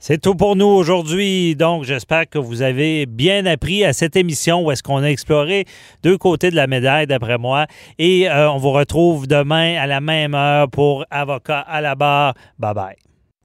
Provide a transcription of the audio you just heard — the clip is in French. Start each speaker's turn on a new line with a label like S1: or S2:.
S1: C'est tout pour nous aujourd'hui. Donc, j'espère que vous avez bien appris à cette émission où est-ce qu'on a exploré deux côtés de la médaille, d'après moi. Et euh, on vous retrouve demain à la même heure pour Avocat à la barre. Bye bye.